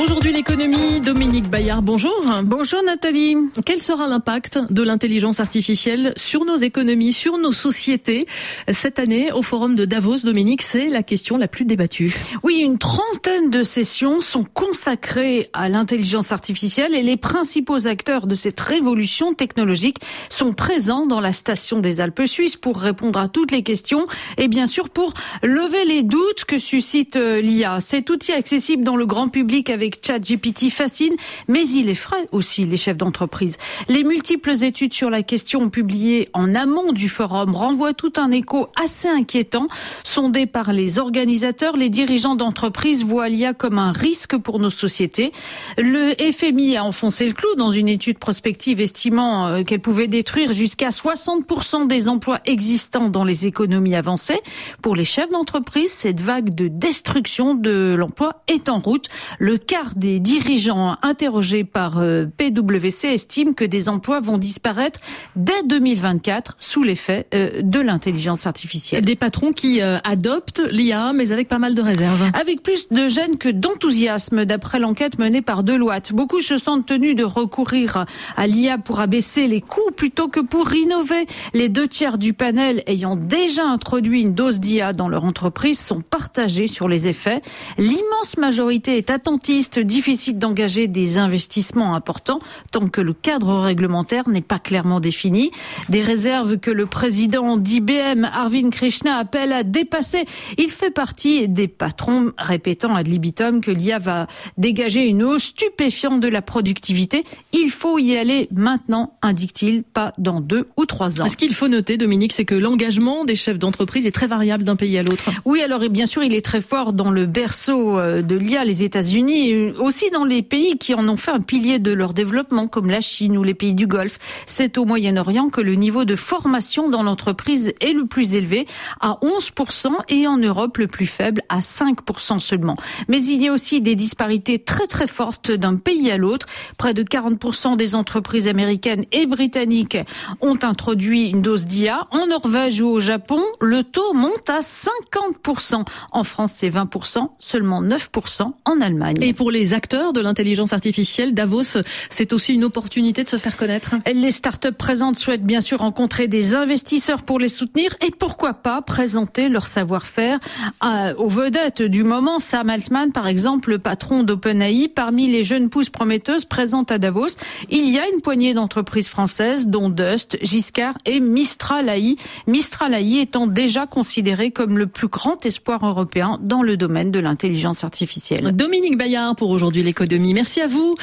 Aujourd'hui l'économie, Dominique Bayard, bonjour. Bonjour Nathalie. Quel sera l'impact de l'intelligence artificielle sur nos économies, sur nos sociétés Cette année, au forum de Davos, Dominique, c'est la question la plus débattue. Oui, une trentaine de sessions sont consacrées à l'intelligence artificielle et les principaux acteurs de cette révolution technologique sont présents dans la station des Alpes suisses pour répondre à toutes les questions et bien sûr pour lever les doutes que suscite euh, l'IA. Cet outil accessible dans le grand public avec ChatGPT fascine, mais il effraie aussi les chefs d'entreprise. Les multiples études sur la question publiées en amont du forum renvoient tout un écho assez inquiétant. Sondés par les organisateurs, les dirigeants d'entreprise voient l'IA comme un risque pour nos sociétés. Le FMI a enfoncé le clou dans une étude prospective estimant euh, qu'elle pouvait détruire jusqu'à 60% des emplois existants dans les économies avancées. Pour les chefs d'entreprise, cette vague de destruction de l'emploi est en route. Le cas des dirigeants interrogés par euh, PwC estiment que des emplois vont disparaître dès 2024 sous l'effet euh, de l'intelligence artificielle. Des patrons qui euh, adoptent l'IA, mais avec pas mal de réserves. Avec plus de gêne que d'enthousiasme, d'après l'enquête menée par Deloitte. Beaucoup se sentent tenus de recourir à l'IA pour abaisser les coûts plutôt que pour innover. Les deux tiers du panel ayant déjà introduit une dose d'IA dans leur entreprise sont partagés sur les effets. L'immense majorité est attentiste difficile d'engager des investissements importants tant que le cadre réglementaire n'est pas clairement défini. Des réserves que le président d'IBM, Arvind Krishna, appelle à dépasser. Il fait partie des patrons répétant à libitum que l'IA va dégager une hausse stupéfiante de la productivité. Il faut y aller maintenant, indique-t-il, pas dans deux ou trois ans. Ce qu'il faut noter, Dominique, c'est que l'engagement des chefs d'entreprise est très variable d'un pays à l'autre. Oui, alors et bien sûr, il est très fort dans le berceau euh, de l'IA, les États-Unis aussi dans les pays qui en ont fait un pilier de leur développement, comme la Chine ou les pays du Golfe. C'est au Moyen-Orient que le niveau de formation dans l'entreprise est le plus élevé, à 11%, et en Europe le plus faible, à 5% seulement. Mais il y a aussi des disparités très très fortes d'un pays à l'autre. Près de 40% des entreprises américaines et britanniques ont introduit une dose d'IA. En Norvège ou au Japon, le taux monte à 50%. En France, c'est 20%, seulement 9% en Allemagne. Pour les acteurs de l'intelligence artificielle, Davos, c'est aussi une opportunité de se faire connaître. Les startups présentes souhaitent bien sûr rencontrer des investisseurs pour les soutenir et pourquoi pas présenter leur savoir-faire aux vedettes du moment. Sam Altman, par exemple, le patron d'OpenAI, parmi les jeunes pousses prometteuses présentes à Davos, il y a une poignée d'entreprises françaises, dont Dust, Giscard et Mistral AI. Mistral AI étant déjà considéré comme le plus grand espoir européen dans le domaine de l'intelligence artificielle. Dominique Bayard pour aujourd'hui l'économie. Merci à vous.